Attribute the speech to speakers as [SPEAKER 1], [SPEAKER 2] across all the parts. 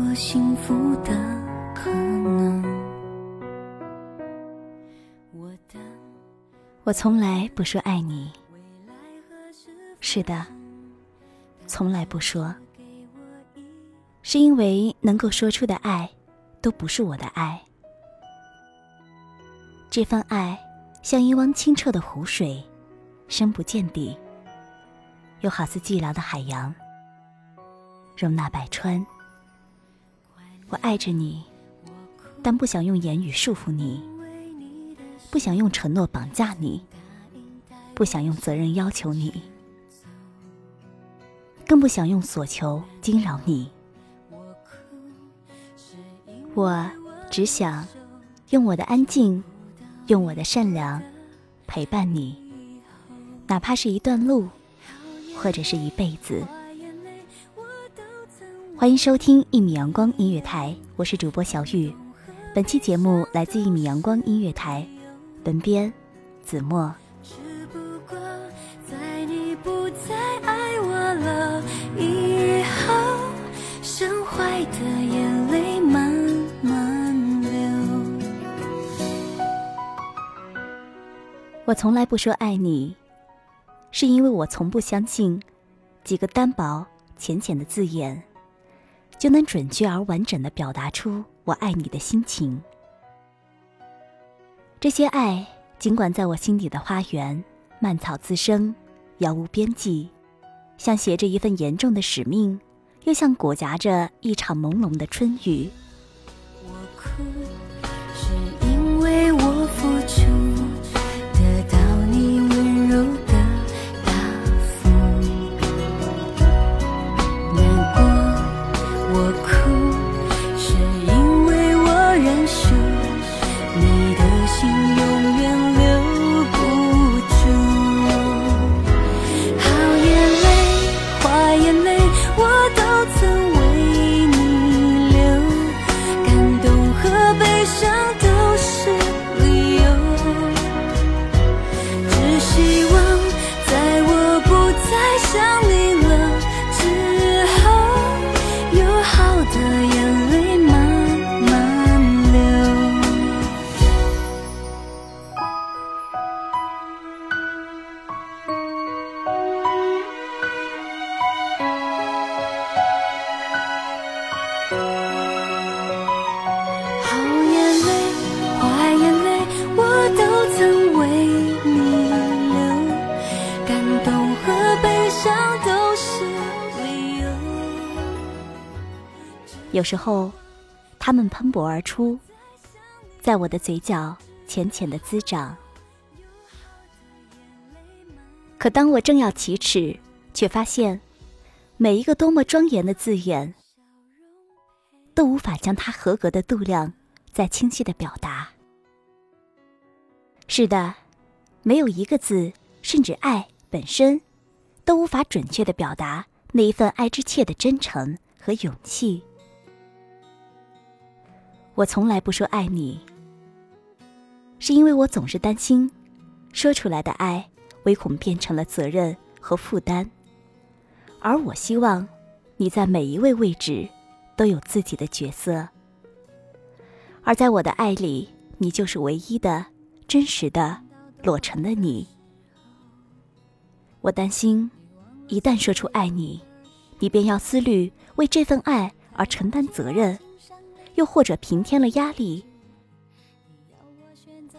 [SPEAKER 1] 我幸福的可能。我的
[SPEAKER 2] 我从来不说爱你，是的，从来不说，是因为能够说出的爱，都不是我的爱。这份爱像一汪清澈的湖水，深不见底，又好似寂寥的海洋，容纳百川。我爱着你，但不想用言语束缚你。不想用承诺绑架你，不想用责任要求你，更不想用所求惊扰你。我只想用我的安静，用我的善良陪伴你，哪怕是一段路，或者是一辈子。欢迎收听一米阳光音乐台，我是主播小雨。本期节目来自一米阳光音乐台。本编子墨。
[SPEAKER 1] 只不过在你不再爱我了以后，剩坏的眼泪慢慢流。
[SPEAKER 2] 我从来不说爱你，是因为我从不相信几个单薄浅浅的字眼，就能准确而完整的表达出我爱你的心情。这些爱，尽管在我心底的花园蔓草滋生，杳无边际，像携着一份严重的使命，又像裹挟着一场朦胧的春雨。
[SPEAKER 1] 我哭想你有
[SPEAKER 2] 时候，它们喷薄而出，在我的嘴角浅浅的滋长。可当我正要启齿，却发现，每一个多么庄严的字眼，都无法将它合格的度量再清晰的表达。是的，没有一个字，甚至爱本身，都无法准确的表达那一份爱之切的真诚和勇气。我从来不说爱你，是因为我总是担心，说出来的爱，唯恐变成了责任和负担。而我希望，你在每一位位置，都有自己的角色。而在我的爱里，你就是唯一的、真实的、裸成的你。我担心，一旦说出爱你，你便要思虑为这份爱而承担责任，又或者平添了压力。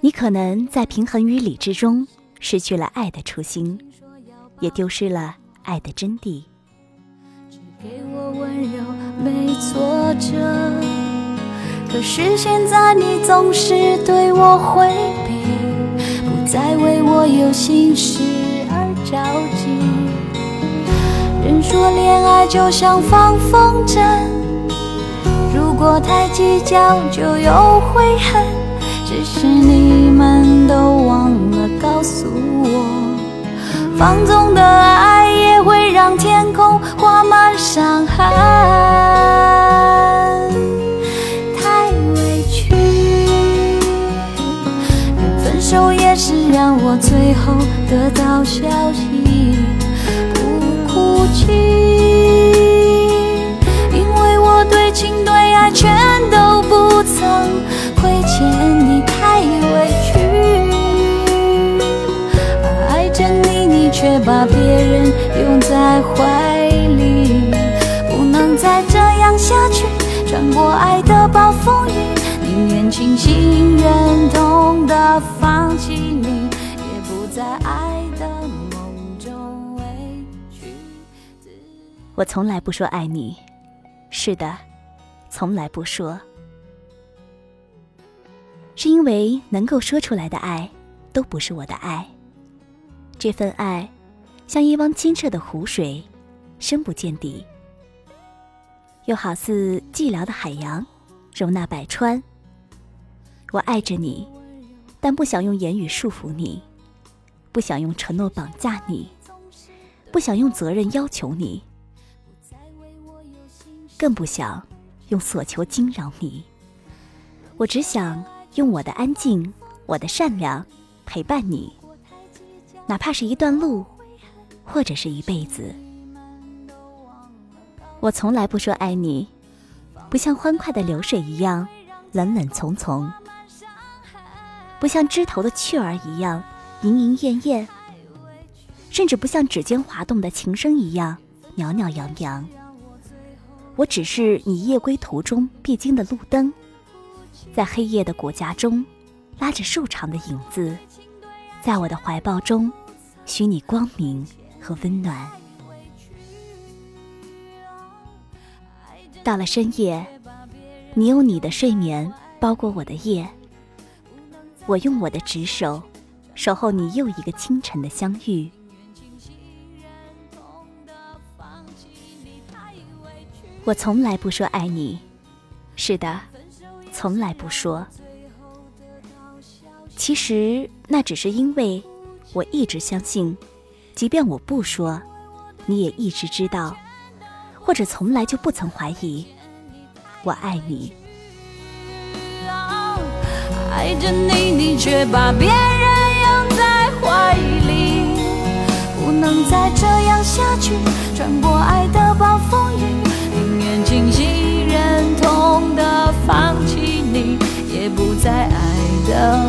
[SPEAKER 2] 你可能在平衡与理智中失去了爱的初心，也丢失了爱的真谛。
[SPEAKER 1] 给我温柔，没挫折。可是现在你总是对我回避，不再为我有心事而着急。人说恋爱就像放风筝，果太计较就有悔恨。只是你们都忘了告诉我，放纵的爱也会让天空画满伤痕。太委屈，连分手也是让我最后得到消息，不哭泣，全都不曾亏欠你，太委屈。爱着你，你却把别人拥在怀里，不能再这样下去。穿过爱的暴风雨，宁愿清醒忍痛的放弃你，也不在爱的梦中委屈自。
[SPEAKER 2] 我从来不说爱你，是的，从来不说，是因为能够说出来的爱，都不是我的爱。这份爱，像一汪清澈的湖水，深不见底，又好似寂寥的海洋，容纳百川。我爱着你，但不想用言语束缚你，不想用承诺绑架你，不想用责任要求你。更不想用所求惊扰你。我只想用我的安静，我的善良陪伴你，哪怕是一段路，或者是一辈子。我从来不说爱你，不像欢快的流水一样冷冷从从，不像枝头的雀儿一样莺莺燕燕，甚至不像指尖滑动的琴声一样袅袅扬扬。我只是你夜归途中必经的路灯，在黑夜的果荚中，拉着瘦长的影子，在我的怀抱中，许你光明和温暖。到了深夜，你用你的睡眠包裹我的夜，我用我的执手守候你又一个清晨的相遇。我从来不说爱你，是的，从来不说。其实那只是因为我一直相信，即便我不说，你也一直知道，或者从来就不曾怀疑，我爱你。
[SPEAKER 1] 爱着你，你却把别人拥在怀里，不能再这样下去。穿过爱的暴风，清醒忍痛的放弃你，也不再爱的